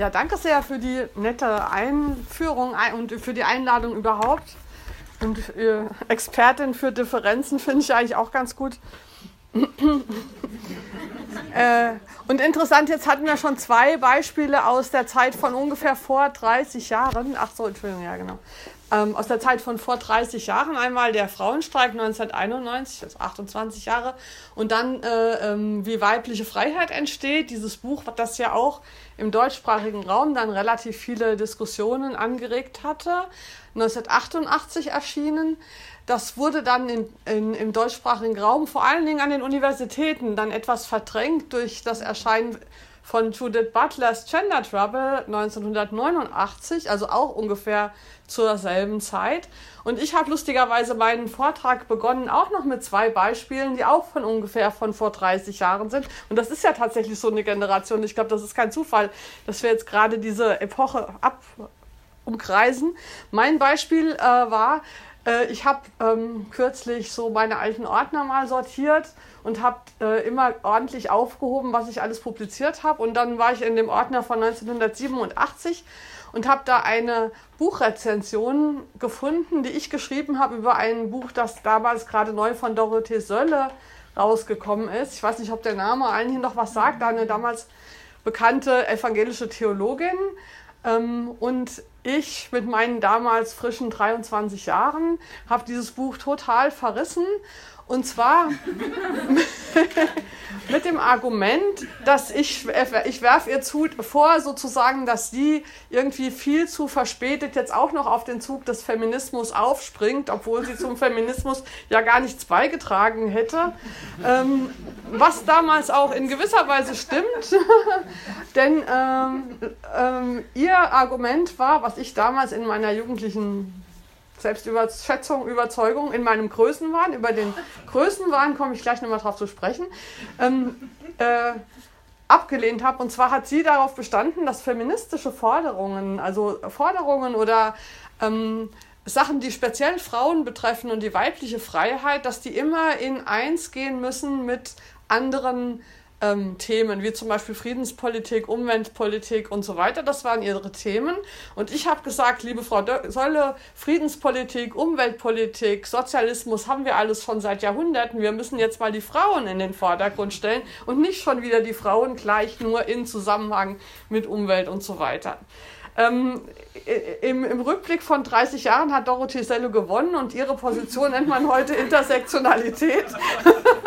Ja, danke sehr für die nette Einführung und für die Einladung überhaupt. Und äh, Expertin für Differenzen finde ich eigentlich auch ganz gut. äh, und interessant, jetzt hatten wir schon zwei Beispiele aus der Zeit von ungefähr vor 30 Jahren. Ach so, Entschuldigung, ja, genau. Ähm, aus der Zeit von vor 30 Jahren einmal der Frauenstreik 1991, das ist 28 Jahre, und dann äh, ähm, wie weibliche Freiheit entsteht. Dieses Buch, das ja auch im deutschsprachigen Raum dann relativ viele Diskussionen angeregt hatte. 1988 erschienen. Das wurde dann in, in, im deutschsprachigen Raum, vor allen Dingen an den Universitäten, dann etwas verdrängt durch das Erscheinen von Judith Butlers Gender Trouble 1989, also auch ungefähr zur selben Zeit. Und ich habe lustigerweise meinen Vortrag begonnen, auch noch mit zwei Beispielen, die auch von ungefähr von vor 30 Jahren sind. Und das ist ja tatsächlich so eine Generation. Ich glaube, das ist kein Zufall, dass wir jetzt gerade diese Epoche ab umkreisen. Mein Beispiel äh, war, äh, ich habe ähm, kürzlich so meine alten Ordner mal sortiert und habe äh, immer ordentlich aufgehoben, was ich alles publiziert habe. Und dann war ich in dem Ordner von 1987 und habe da eine Buchrezension gefunden, die ich geschrieben habe über ein Buch, das damals gerade neu von Dorothee Sölle rausgekommen ist. Ich weiß nicht, ob der Name allen hier noch was sagt, eine damals bekannte evangelische Theologin. Ähm, und ich mit meinen damals frischen 23 Jahren habe dieses Buch total verrissen und zwar mit dem Argument, dass ich, ich werfe ihr zu, vor, sozusagen, dass sie irgendwie viel zu verspätet jetzt auch noch auf den Zug des Feminismus aufspringt, obwohl sie zum Feminismus ja gar nichts beigetragen hätte. Ähm, was damals auch in gewisser Weise stimmt, denn ähm, ähm, ihr Argument war, was ich damals in meiner jugendlichen Selbstüberschätzung, Überzeugung in meinem Größenwahn. Über den Größenwahn komme ich gleich nochmal drauf zu sprechen. Ähm, äh, abgelehnt habe. Und zwar hat sie darauf bestanden, dass feministische Forderungen, also Forderungen oder ähm, Sachen, die speziell Frauen betreffen und die weibliche Freiheit, dass die immer in eins gehen müssen mit anderen ähm, Themen, wie zum Beispiel Friedenspolitik, Umweltpolitik und so weiter. Das waren ihre Themen. Und ich habe gesagt, liebe Frau Solle, Friedenspolitik, Umweltpolitik, Sozialismus haben wir alles schon seit Jahrhunderten. Wir müssen jetzt mal die Frauen in den Vordergrund stellen und nicht schon wieder die Frauen gleich nur in Zusammenhang mit Umwelt und so weiter. Ähm, im, Im Rückblick von 30 Jahren hat Dorothee Sello gewonnen und ihre Position nennt man heute Intersektionalität.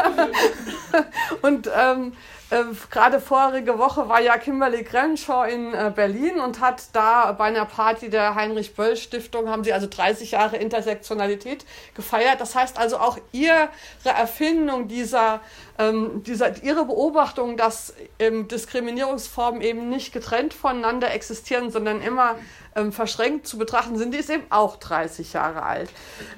und ähm, äh, gerade vorige Woche war ja Kimberly Crenshaw in äh, Berlin und hat da bei einer Party der Heinrich Böll Stiftung, haben sie also 30 Jahre Intersektionalität gefeiert. Das heißt also auch ihre Erfindung dieser, ähm, dieser ihre Beobachtung, dass ähm, Diskriminierungsformen eben nicht getrennt voneinander existieren, sondern immer ähm, verschränkt zu betrachten sind, die ist eben auch 30 Jahre alt.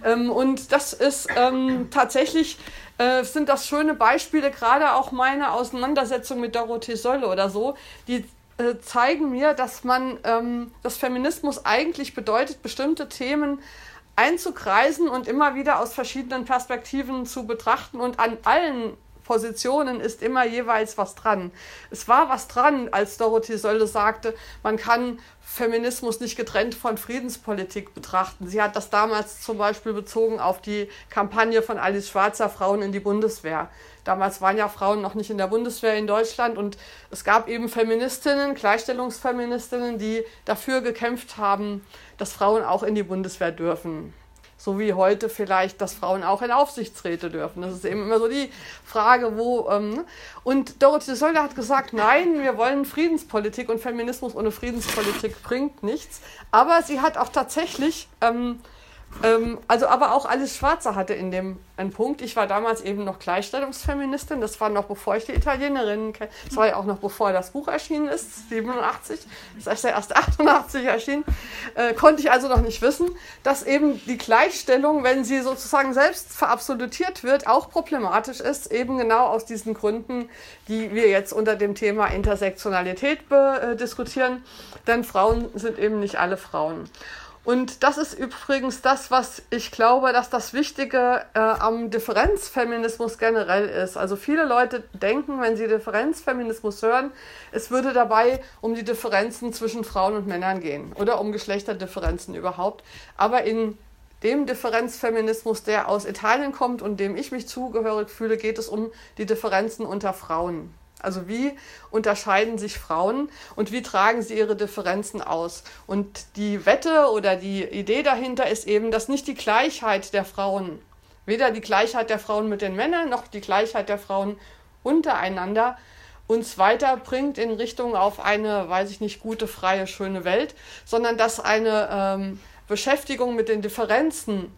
Ähm, und das ist ähm, tatsächlich äh, sind das schöne Beispiele, gerade auch meine Auseinandersetzung mit Dorothee Sölle oder so, die äh, zeigen mir, dass man, ähm, dass Feminismus eigentlich bedeutet, bestimmte Themen einzukreisen und immer wieder aus verschiedenen Perspektiven zu betrachten und an allen Positionen ist immer jeweils was dran. Es war was dran, als Dorothee Sölle sagte, man kann Feminismus nicht getrennt von Friedenspolitik betrachten. Sie hat das damals zum Beispiel bezogen auf die Kampagne von Alice Schwarzer Frauen in die Bundeswehr. Damals waren ja Frauen noch nicht in der Bundeswehr in Deutschland und es gab eben Feministinnen, Gleichstellungsfeministinnen, die dafür gekämpft haben, dass Frauen auch in die Bundeswehr dürfen. So wie heute vielleicht, dass Frauen auch in Aufsichtsräte dürfen. Das ist eben immer so die Frage, wo. Ähm, ne? und Dorothee Söller hat gesagt, nein, wir wollen Friedenspolitik und Feminismus ohne Friedenspolitik bringt nichts. Aber sie hat auch tatsächlich ähm, ähm, also aber auch Alice Schwarzer hatte in dem einen Punkt. Ich war damals eben noch Gleichstellungsfeministin. Das war noch bevor ich die Italienerinnen kenne. Das war ja auch noch bevor das Buch erschienen ist, 87. Das ist ja erst 88 erschienen. Äh, konnte ich also noch nicht wissen, dass eben die Gleichstellung, wenn sie sozusagen selbst verabsolutiert wird, auch problematisch ist. Eben genau aus diesen Gründen, die wir jetzt unter dem Thema Intersektionalität äh, diskutieren. Denn Frauen sind eben nicht alle Frauen. Und das ist übrigens das, was ich glaube, dass das Wichtige äh, am Differenzfeminismus generell ist. Also viele Leute denken, wenn sie Differenzfeminismus hören, es würde dabei um die Differenzen zwischen Frauen und Männern gehen oder um Geschlechterdifferenzen überhaupt. Aber in dem Differenzfeminismus, der aus Italien kommt und dem ich mich zugehörig fühle, geht es um die Differenzen unter Frauen. Also wie unterscheiden sich Frauen und wie tragen sie ihre Differenzen aus? Und die Wette oder die Idee dahinter ist eben, dass nicht die Gleichheit der Frauen, weder die Gleichheit der Frauen mit den Männern noch die Gleichheit der Frauen untereinander uns weiterbringt in Richtung auf eine, weiß ich nicht, gute, freie, schöne Welt, sondern dass eine ähm, Beschäftigung mit den Differenzen,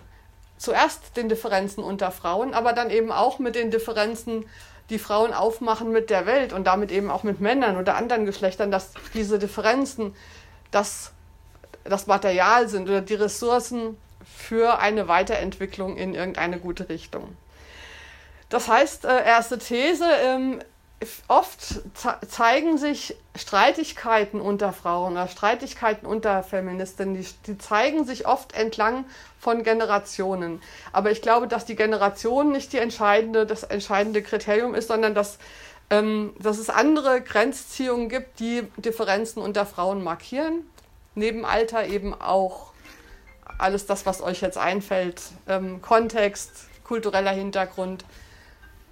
zuerst den Differenzen unter Frauen, aber dann eben auch mit den Differenzen die Frauen aufmachen mit der Welt und damit eben auch mit Männern oder anderen Geschlechtern, dass diese Differenzen das, das Material sind oder die Ressourcen für eine Weiterentwicklung in irgendeine gute Richtung. Das heißt, äh, erste These, ähm, oft zeigen sich Streitigkeiten unter Frauen oder Streitigkeiten unter Feministinnen, die, die, zeigen sich oft entlang von Generationen. Aber ich glaube, dass die Generation nicht die entscheidende, das entscheidende Kriterium ist, sondern dass, ähm, dass es andere Grenzziehungen gibt, die Differenzen unter Frauen markieren. Neben Alter eben auch alles das, was euch jetzt einfällt, ähm, Kontext, kultureller Hintergrund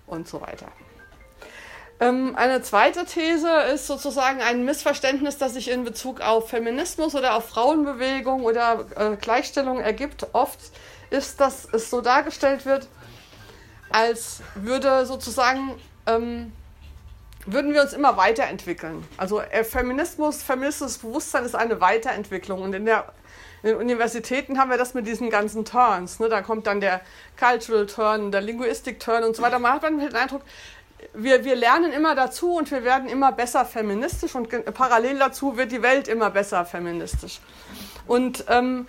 und so weiter. Ähm, eine zweite These ist sozusagen ein Missverständnis, das sich in Bezug auf Feminismus oder auf Frauenbewegung oder äh, Gleichstellung ergibt. Oft ist, dass es so dargestellt wird, als würde sozusagen ähm, würden wir uns immer weiterentwickeln. Also äh, Feminismus, feministisches Bewusstsein ist eine Weiterentwicklung und in der in den Universitäten haben wir das mit diesen ganzen Turns. Ne? Da kommt dann der Cultural Turn, der Linguistic Turn und so weiter. Man hat dann den Eindruck, wir, wir lernen immer dazu und wir werden immer besser feministisch und parallel dazu wird die Welt immer besser feministisch. Und ähm,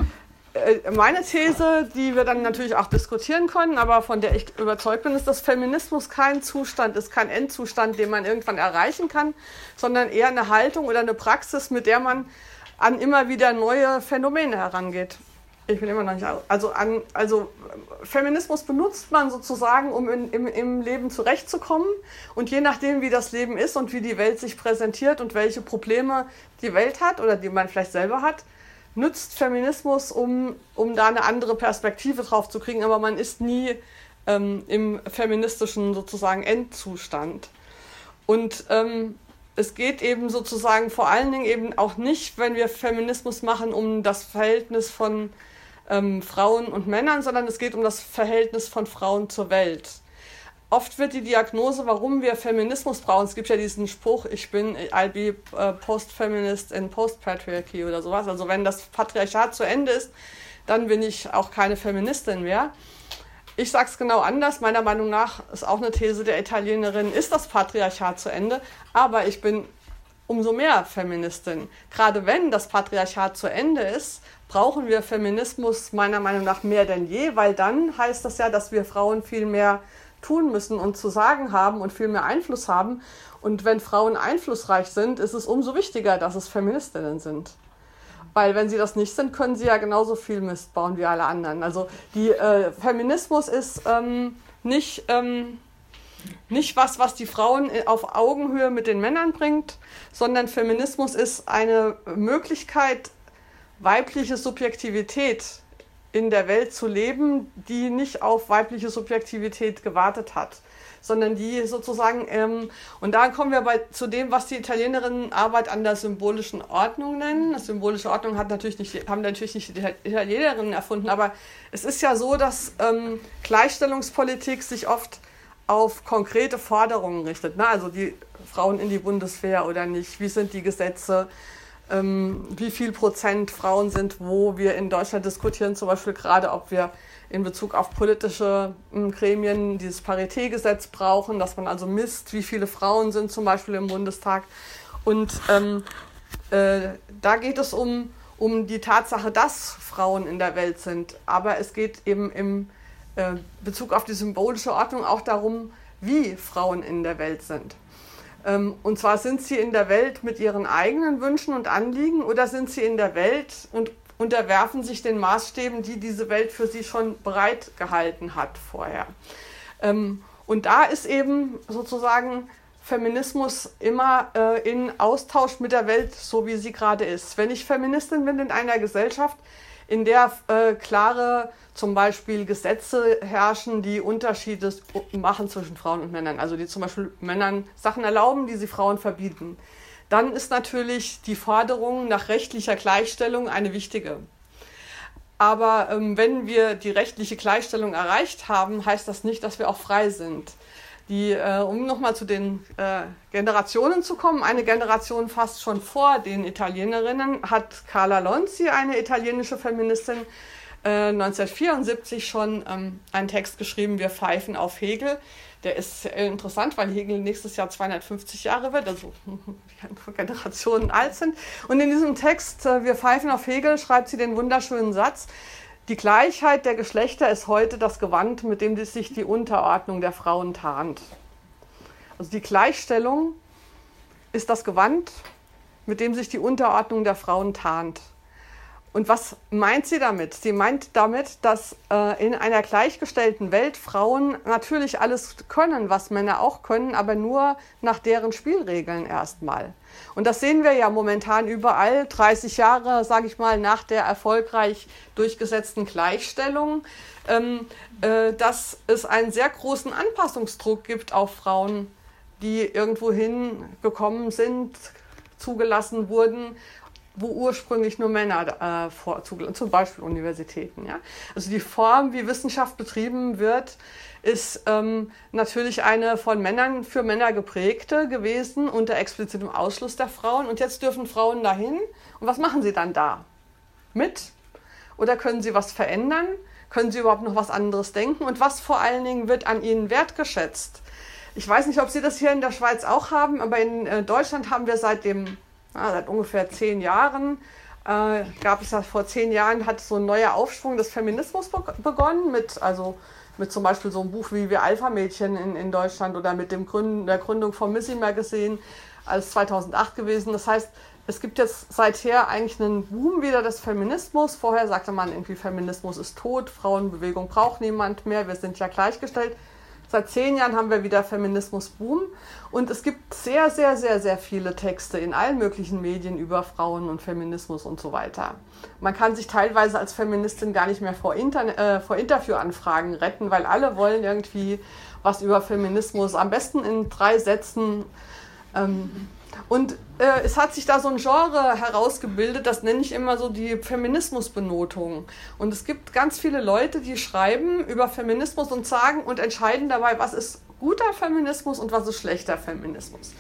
äh, meine These, die wir dann natürlich auch diskutieren können, aber von der ich überzeugt bin, ist, dass Feminismus kein Zustand ist, kein Endzustand, den man irgendwann erreichen kann, sondern eher eine Haltung oder eine Praxis, mit der man an immer wieder neue Phänomene herangeht. Ich bin immer noch nicht. Also, an, also Feminismus benutzt man sozusagen, um in, im, im Leben zurechtzukommen. Und je nachdem, wie das Leben ist und wie die Welt sich präsentiert und welche Probleme die Welt hat oder die man vielleicht selber hat, nützt Feminismus, um, um da eine andere Perspektive drauf zu kriegen. Aber man ist nie ähm, im feministischen sozusagen Endzustand. Und ähm, es geht eben sozusagen vor allen Dingen eben auch nicht, wenn wir Feminismus machen, um das Verhältnis von ähm, Frauen und Männern, sondern es geht um das Verhältnis von Frauen zur Welt. Oft wird die Diagnose, warum wir Feminismus brauchen, es gibt ja diesen Spruch, ich bin, I'll be uh, post-feminist in post-patriarchy oder sowas. Also wenn das Patriarchat zu Ende ist, dann bin ich auch keine Feministin mehr. Ich sage es genau anders. Meiner Meinung nach ist auch eine These der Italienerin, ist das Patriarchat zu Ende. Aber ich bin umso mehr Feministin. Gerade wenn das Patriarchat zu Ende ist, brauchen wir Feminismus meiner Meinung nach mehr denn je, weil dann heißt das ja, dass wir Frauen viel mehr tun müssen und zu sagen haben und viel mehr Einfluss haben. Und wenn Frauen einflussreich sind, ist es umso wichtiger, dass es Feministinnen sind. Weil wenn sie das nicht sind, können sie ja genauso viel Mist bauen wie alle anderen. Also die äh, Feminismus ist ähm, nicht, ähm, nicht was, was die Frauen auf Augenhöhe mit den Männern bringt, sondern Feminismus ist eine Möglichkeit, weibliche Subjektivität in der Welt zu leben, die nicht auf weibliche Subjektivität gewartet hat, sondern die sozusagen, ähm, und da kommen wir bei, zu dem, was die Italienerinnen Arbeit an der symbolischen Ordnung nennen. Das symbolische Ordnung hat natürlich nicht, haben natürlich nicht die Italienerinnen erfunden, aber es ist ja so, dass ähm, Gleichstellungspolitik sich oft auf konkrete Forderungen richtet. Ne? Also die Frauen in die Bundeswehr oder nicht, wie sind die Gesetze, ähm, wie viel Prozent Frauen sind, wo wir in Deutschland diskutieren, zum Beispiel gerade, ob wir in Bezug auf politische ähm, Gremien dieses Paritätgesetz brauchen, dass man also misst, wie viele Frauen sind zum Beispiel im Bundestag. Und ähm, äh, da geht es um, um die Tatsache, dass Frauen in der Welt sind. Aber es geht eben im äh, Bezug auf die symbolische Ordnung auch darum, wie Frauen in der Welt sind. Ähm, und zwar sind sie in der Welt mit ihren eigenen Wünschen und Anliegen oder sind sie in der Welt und unterwerfen sich den Maßstäben, die diese Welt für sie schon bereit gehalten hat vorher. Ähm, und da ist eben sozusagen Feminismus immer äh, in Austausch mit der Welt, so wie sie gerade ist. Wenn ich Feministin bin in einer Gesellschaft, in der äh, klare zum Beispiel Gesetze herrschen, die Unterschiede machen zwischen Frauen und Männern, also die zum Beispiel Männern Sachen erlauben, die sie Frauen verbieten, dann ist natürlich die Forderung nach rechtlicher Gleichstellung eine wichtige. Aber ähm, wenn wir die rechtliche Gleichstellung erreicht haben, heißt das nicht, dass wir auch frei sind. Die, äh, um nochmal zu den äh, Generationen zu kommen, eine Generation fast schon vor den Italienerinnen hat Carla Lonzi, eine italienische Feministin, äh, 1974 schon ähm, einen Text geschrieben, Wir pfeifen auf Hegel. Der ist interessant, weil Hegel nächstes Jahr 250 Jahre wird, also Generationen alt sind. Und in diesem Text, äh, Wir pfeifen auf Hegel, schreibt sie den wunderschönen Satz, die Gleichheit der Geschlechter ist heute das Gewand, mit dem sich die Unterordnung der Frauen tarnt. Also die Gleichstellung ist das Gewand, mit dem sich die Unterordnung der Frauen tarnt. Und was meint sie damit? Sie meint damit, dass äh, in einer gleichgestellten Welt Frauen natürlich alles können, was Männer auch können, aber nur nach deren Spielregeln erstmal. Und das sehen wir ja momentan überall, 30 Jahre, sage ich mal, nach der erfolgreich durchgesetzten Gleichstellung, ähm, äh, dass es einen sehr großen Anpassungsdruck gibt auf Frauen, die irgendwo hingekommen sind, zugelassen wurden wo ursprünglich nur Männer äh, vor, zum Beispiel Universitäten. Ja? Also die Form, wie Wissenschaft betrieben wird, ist ähm, natürlich eine von Männern für Männer geprägte gewesen unter explizitem Ausschluss der Frauen. Und jetzt dürfen Frauen dahin. Und was machen sie dann da? Mit? Oder können sie was verändern? Können sie überhaupt noch was anderes denken? Und was vor allen Dingen wird an ihnen wertgeschätzt? Ich weiß nicht, ob Sie das hier in der Schweiz auch haben, aber in äh, Deutschland haben wir seit dem ja, seit ungefähr zehn Jahren äh, gab es ja vor zehn Jahren hat so ein neuer Aufschwung des Feminismus begonnen mit also mit zum Beispiel so einem Buch wie wir Alpha-Mädchen in, in Deutschland oder mit dem Gründen, der Gründung von Missy Magazine als 2008 gewesen. Das heißt, es gibt jetzt seither eigentlich einen Boom wieder des Feminismus. Vorher sagte man irgendwie, Feminismus ist tot, Frauenbewegung braucht niemand mehr, wir sind ja gleichgestellt. Seit zehn Jahren haben wir wieder Feminismus-Boom und es gibt sehr, sehr, sehr, sehr viele Texte in allen möglichen Medien über Frauen und Feminismus und so weiter. Man kann sich teilweise als Feministin gar nicht mehr vor, Inter äh, vor Interviewanfragen retten, weil alle wollen irgendwie was über Feminismus, am besten in drei Sätzen. Ähm, und äh, es hat sich da so ein Genre herausgebildet, das nenne ich immer so die Feminismusbenotung. Und es gibt ganz viele Leute, die schreiben über Feminismus und sagen und entscheiden dabei, was ist guter Feminismus und was ist schlechter Feminismus.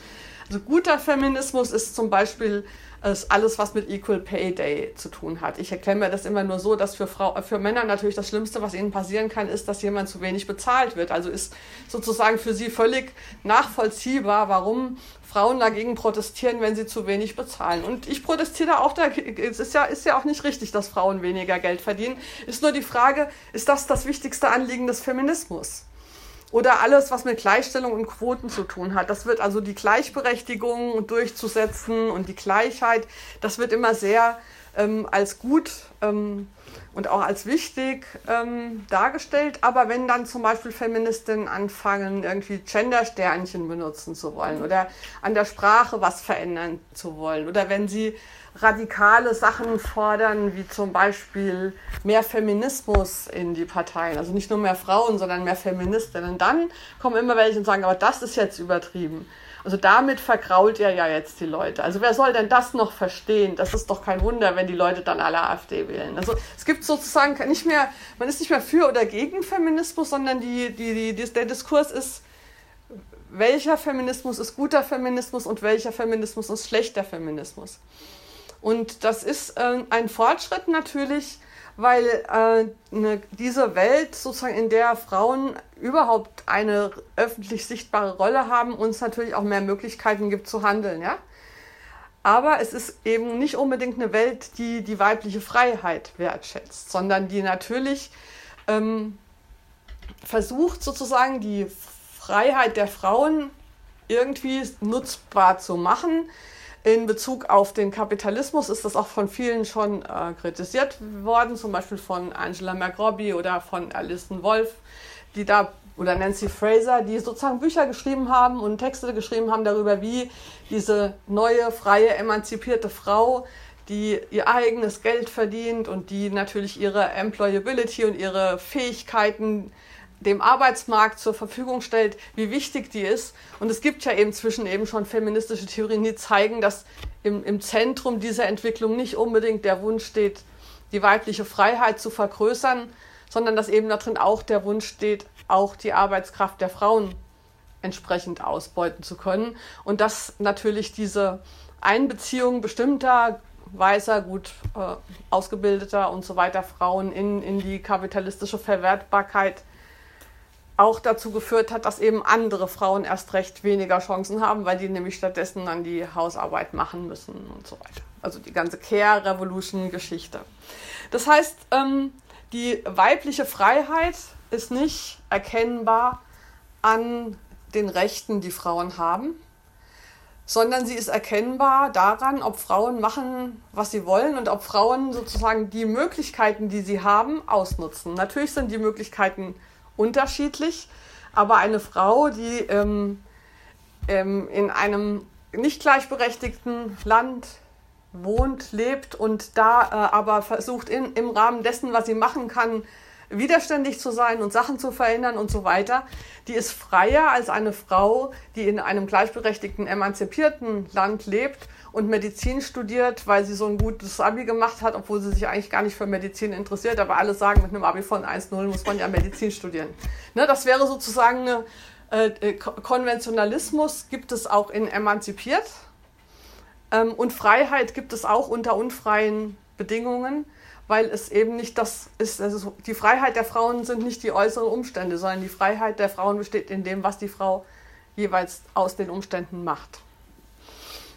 Also guter Feminismus ist zum Beispiel ist alles, was mit Equal Pay Day zu tun hat. Ich erkläre mir das immer nur so, dass für, Frau, für Männer natürlich das Schlimmste, was ihnen passieren kann, ist, dass jemand zu wenig bezahlt wird. Also ist sozusagen für sie völlig nachvollziehbar, warum Frauen dagegen protestieren, wenn sie zu wenig bezahlen. Und ich protestiere auch dagegen. Es ist ja, ist ja auch nicht richtig, dass Frauen weniger Geld verdienen. Ist nur die Frage, ist das das wichtigste Anliegen des Feminismus? Oder alles, was mit Gleichstellung und Quoten zu tun hat. Das wird also die Gleichberechtigung durchzusetzen und die Gleichheit, das wird immer sehr ähm, als gut ähm, und auch als wichtig ähm, dargestellt. Aber wenn dann zum Beispiel Feministinnen anfangen, irgendwie Gendersternchen benutzen zu wollen oder an der Sprache was verändern zu wollen oder wenn sie radikale Sachen fordern, wie zum Beispiel mehr Feminismus in die Parteien, also nicht nur mehr Frauen, sondern mehr Feministinnen, dann kommen immer welche und sagen, aber das ist jetzt übertrieben. Also damit verkrault er ja jetzt die Leute. Also wer soll denn das noch verstehen? Das ist doch kein Wunder, wenn die Leute dann alle AfD wählen. Also es gibt sozusagen nicht mehr, man ist nicht mehr für oder gegen Feminismus, sondern die, die, die, der Diskurs ist, welcher Feminismus ist guter Feminismus und welcher Feminismus ist schlechter Feminismus. Und das ist äh, ein Fortschritt natürlich, weil äh, ne, diese Welt, sozusagen, in der Frauen überhaupt eine öffentlich sichtbare Rolle haben, uns natürlich auch mehr Möglichkeiten gibt zu handeln, ja. Aber es ist eben nicht unbedingt eine Welt, die die weibliche Freiheit wertschätzt, sondern die natürlich ähm, versucht, sozusagen die Freiheit der Frauen irgendwie nutzbar zu machen, In Bezug auf den Kapitalismus ist das auch von vielen schon äh, kritisiert worden, zum Beispiel von Angela McRobbie oder von Alison Wolf, die da oder Nancy Fraser, die sozusagen Bücher geschrieben haben und Texte geschrieben haben darüber, wie diese neue, freie, emanzipierte Frau, die ihr eigenes Geld verdient und die natürlich ihre Employability und ihre Fähigkeiten dem Arbeitsmarkt zur Verfügung stellt, wie wichtig die ist. Und es gibt ja eben zwischen eben schon feministische Theorien, die zeigen, dass im, im Zentrum dieser Entwicklung nicht unbedingt der Wunsch steht, die weibliche Freiheit zu vergrößern, sondern dass eben darin auch der Wunsch steht, auch die Arbeitskraft der Frauen entsprechend ausbeuten zu können. Und dass natürlich diese Einbeziehung bestimmter weißer, gut äh, ausgebildeter und so weiter Frauen in, in die kapitalistische Verwertbarkeit auch dazu geführt hat, dass eben andere Frauen erst recht weniger Chancen haben, weil die nämlich stattdessen dann die Hausarbeit machen müssen und so weiter. Also die ganze Care-Revolution-Geschichte. Das heißt, ähm, die weibliche Freiheit ist nicht erkennbar an den Rechten, die Frauen haben, sondern sie ist erkennbar daran, ob Frauen machen, was sie wollen und ob Frauen sozusagen die Möglichkeiten, die sie haben, ausnutzen. Natürlich sind die Möglichkeiten unterschiedlich, aber eine Frau, die ähm, ähm, in einem nicht gleichberechtigten Land wohnt, lebt und da äh, aber versucht in, im Rahmen dessen, was sie machen kann, widerständig zu sein und Sachen zu verändern und so weiter, die ist freier als eine Frau, die in einem gleichberechtigten, emanzipierten Land lebt und Medizin studiert, weil sie so ein gutes Abi gemacht hat, obwohl sie sich eigentlich gar nicht für Medizin interessiert. Aber alle sagen, mit einem Abi von 1,0 muss man ja Medizin studieren. Ne, das wäre sozusagen eine äh, äh Konventionalismus gibt es auch in emanzipiert. Ähm, und Freiheit gibt es auch unter unfreien Bedingungen weil es eben nicht das ist, also die Freiheit der Frauen sind nicht die äußeren Umstände, sondern die Freiheit der Frauen besteht in dem, was die Frau jeweils aus den Umständen macht.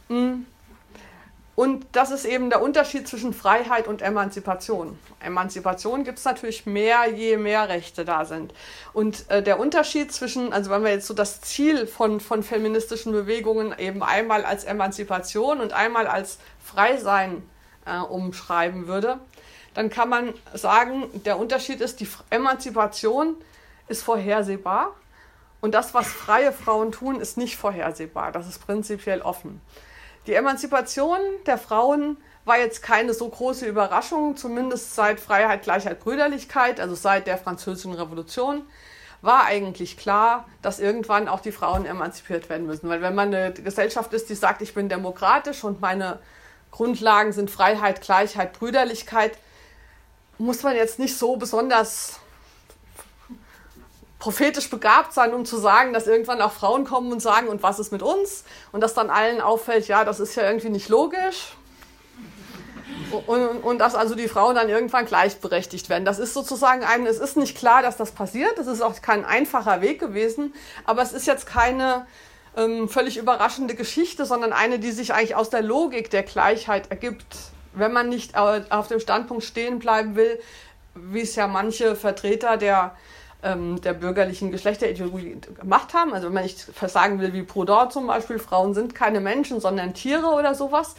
Mm. Und das ist eben der Unterschied zwischen Freiheit und Emanzipation. Emanzipation gibt es natürlich mehr, je mehr Rechte da sind. Und äh, der Unterschied zwischen, also wenn wir jetzt so das Ziel von, von feministischen Bewegungen eben einmal als Emanzipation und einmal als Freisein äh, umschreiben würde, dann kann man sagen, der Unterschied ist, die Emanzipation ist vorhersehbar und das, was freie Frauen tun, ist nicht vorhersehbar. Das ist prinzipiell offen. Die Emanzipation der Frauen war jetzt keine so große Überraschung, zumindest seit Freiheit, Gleichheit, Brüderlichkeit, also seit der Französischen Revolution, war eigentlich klar, dass irgendwann auch die Frauen emanzipiert werden müssen. Weil wenn man eine Gesellschaft ist, die sagt, ich bin demokratisch und meine Grundlagen sind Freiheit, Gleichheit, Brüderlichkeit, muss man jetzt nicht so besonders prophetisch begabt sein, um zu sagen, dass irgendwann auch Frauen kommen und sagen, und was ist mit uns? Und dass dann allen auffällt, ja, das ist ja irgendwie nicht logisch. Und, und dass also die Frauen dann irgendwann gleichberechtigt werden. Das ist sozusagen ein, es ist nicht klar, dass das passiert. Es ist auch kein einfacher Weg gewesen, aber es ist jetzt keine ähm, völlig überraschende Geschichte, sondern eine, die sich eigentlich aus der Logik der Gleichheit ergibt wenn man nicht auf dem Standpunkt stehen bleiben will, wie es ja manche Vertreter der, ähm, der bürgerlichen Geschlechterideologie gemacht haben, also wenn man nicht versagen will, wie Proudhon zum Beispiel, Frauen sind keine Menschen, sondern Tiere oder sowas,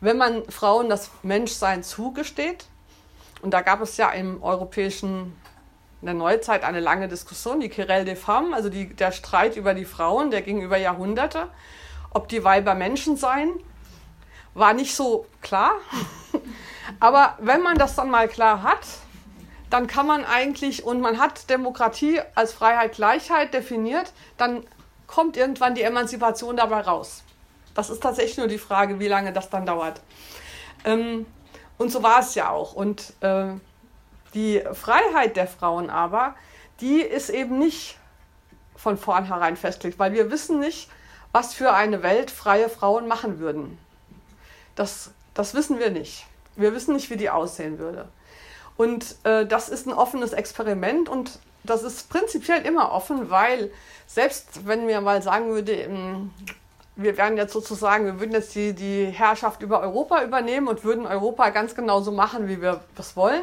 wenn man Frauen das Menschsein zugesteht, und da gab es ja im europäischen in der Neuzeit eine lange Diskussion, die Querelle des Femmes, also die, der Streit über die Frauen, der ging über Jahrhunderte, ob die Weiber Menschen seien war nicht so klar. Aber wenn man das dann mal klar hat, dann kann man eigentlich, und man hat Demokratie als Freiheit, Gleichheit definiert, dann kommt irgendwann die Emanzipation dabei raus. Das ist tatsächlich nur die Frage, wie lange das dann dauert. Ähm, und so war es ja auch. Und äh, die Freiheit der Frauen aber, die ist eben nicht von vornherein festgelegt, weil wir wissen nicht, was für eine Welt freie Frauen machen würden. Das, das wissen wir nicht. Wir wissen nicht, wie die aussehen würde. Und äh, das ist ein offenes Experiment und das ist prinzipiell immer offen, weil selbst wenn wir mal sagen würde, ähm, wir werden jetzt sozusagen, wir würden jetzt die, die Herrschaft über Europa übernehmen und würden Europa ganz genauso machen, wie wir das wollen,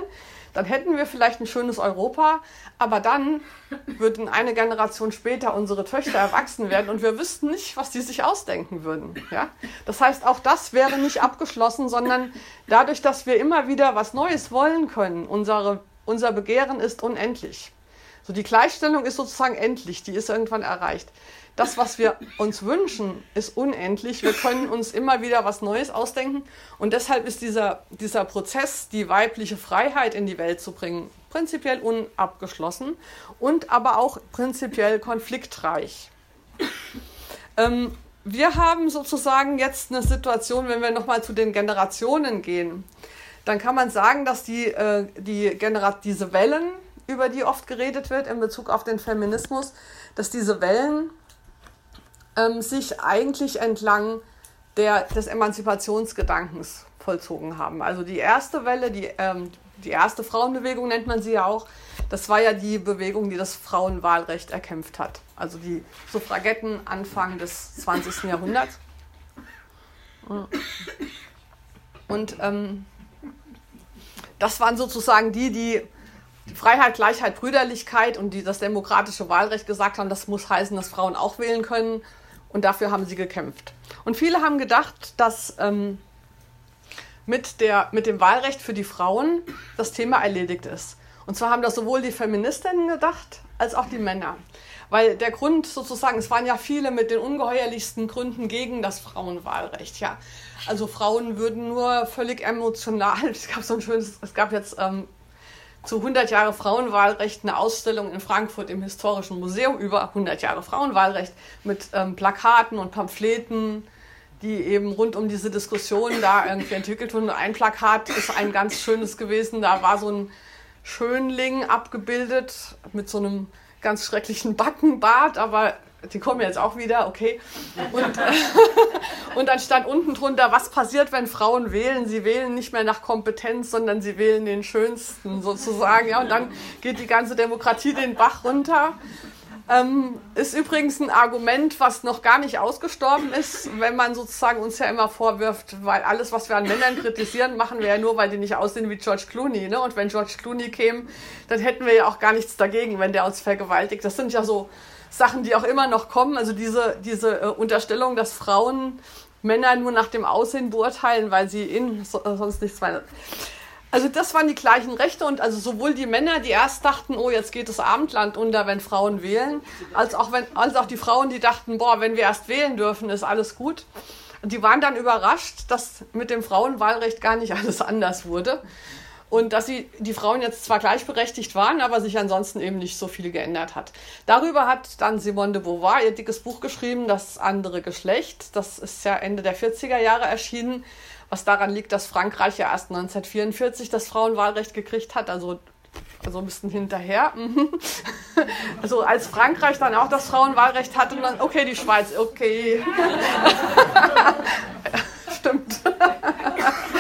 dann hätten wir vielleicht ein schönes Europa, aber dann würden eine Generation später unsere Töchter erwachsen werden und wir wüssten nicht, was die sich ausdenken würden. Ja? Das heißt, auch das wäre nicht abgeschlossen, sondern dadurch, dass wir immer wieder was Neues wollen können, unsere, unser Begehren ist unendlich. So die Gleichstellung ist sozusagen endlich, die ist irgendwann erreicht das, was wir uns wünschen, ist unendlich. Wir können uns immer wieder was Neues ausdenken. Und deshalb ist dieser, dieser Prozess, die weibliche Freiheit in die Welt zu bringen, prinzipiell unabgeschlossen und aber auch prinzipiell konfliktreich. Ähm, wir haben sozusagen jetzt eine Situation, wenn wir nochmal zu den Generationen gehen, dann kann man sagen, dass die, äh, die Genera diese Wellen, über die oft geredet wird in Bezug auf den Feminismus, dass diese Wellen ähm, sich eigentlich entlang der, des Emanzipationsgedankens vollzogen haben. Also die erste Welle, die, ähm, die erste Frauenbewegung nennt man sie ja auch, das war ja die Bewegung, die das Frauenwahlrecht erkämpft hat. Also die Suffragetten Anfang des 20. Jahrhunderts. Und ähm, das waren sozusagen die, die Freiheit, Gleichheit, Brüderlichkeit und die, das demokratische Wahlrecht gesagt haben, das muss heißen, dass Frauen auch wählen können. Und dafür haben sie gekämpft. Und viele haben gedacht, dass ähm, mit, der, mit dem Wahlrecht für die Frauen das Thema erledigt ist. Und zwar haben das sowohl die Feministinnen gedacht, als auch die Männer. Weil der Grund sozusagen, es waren ja viele mit den ungeheuerlichsten Gründen gegen das Frauenwahlrecht, ja. Also Frauen würden nur völlig emotional, es gab so ein schönes, es gab jetzt ähm, zu 100 Jahre Frauenwahlrecht eine Ausstellung in Frankfurt im Historischen Museum über 100 Jahre Frauenwahlrecht mit ähm, Plakaten und Pamphleten, die eben rund um diese Diskussion da irgendwie entwickelt wurden. Ein Plakat ist ein ganz schönes gewesen, da war so ein Schönling abgebildet mit so einem ganz schrecklichen Backenbart, aber die kommen jetzt auch wieder, okay. Und, und dann stand unten drunter, was passiert, wenn Frauen wählen? Sie wählen nicht mehr nach Kompetenz, sondern sie wählen den Schönsten sozusagen. Ja, und dann geht die ganze Demokratie den Bach runter. Ähm, ist übrigens ein Argument, was noch gar nicht ausgestorben ist, wenn man sozusagen uns ja immer vorwirft, weil alles, was wir an Männern kritisieren, machen wir ja nur, weil die nicht aussehen wie George Clooney. Ne? Und wenn George Clooney käme, dann hätten wir ja auch gar nichts dagegen, wenn der uns vergewaltigt. Das sind ja so Sachen, die auch immer noch kommen. Also diese, diese äh, Unterstellung, dass Frauen Männer nur nach dem Aussehen beurteilen, weil sie in so, äh, sonst nichts weiter. Also das waren die gleichen Rechte und also sowohl die Männer, die erst dachten, oh, jetzt geht das Abendland unter, wenn Frauen wählen, als auch, wenn, als auch die Frauen, die dachten, boah, wenn wir erst wählen dürfen, ist alles gut. Die waren dann überrascht, dass mit dem Frauenwahlrecht gar nicht alles anders wurde. Und dass sie, die Frauen jetzt zwar gleichberechtigt waren, aber sich ansonsten eben nicht so viel geändert hat. Darüber hat dann Simone de Beauvoir ihr dickes Buch geschrieben, Das andere Geschlecht. Das ist ja Ende der 40er Jahre erschienen, was daran liegt, dass Frankreich ja erst 1944 das Frauenwahlrecht gekriegt hat, also also ein bisschen hinterher. Mhm. Also als Frankreich dann auch das Frauenwahlrecht hatte, dann, okay, die Schweiz, okay. Stimmt.